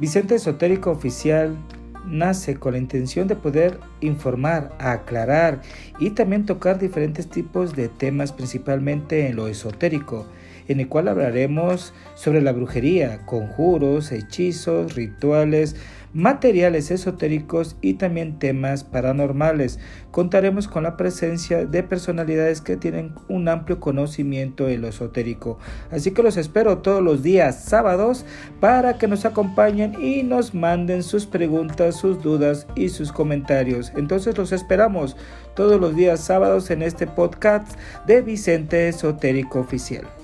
Vicente Esotérico Oficial nace con la intención de poder informar, aclarar y también tocar diferentes tipos de temas, principalmente en lo esotérico, en el cual hablaremos sobre la brujería, conjuros, hechizos, rituales, materiales esotéricos y también temas paranormales. Contaremos con la presencia de personalidades que tienen un amplio conocimiento en lo esotérico. Así que los espero todos los días sábados para que nos acompañen y nos manden sus preguntas, sus dudas y sus comentarios. Entonces los esperamos todos los días sábados en este podcast de Vicente Esotérico Oficial.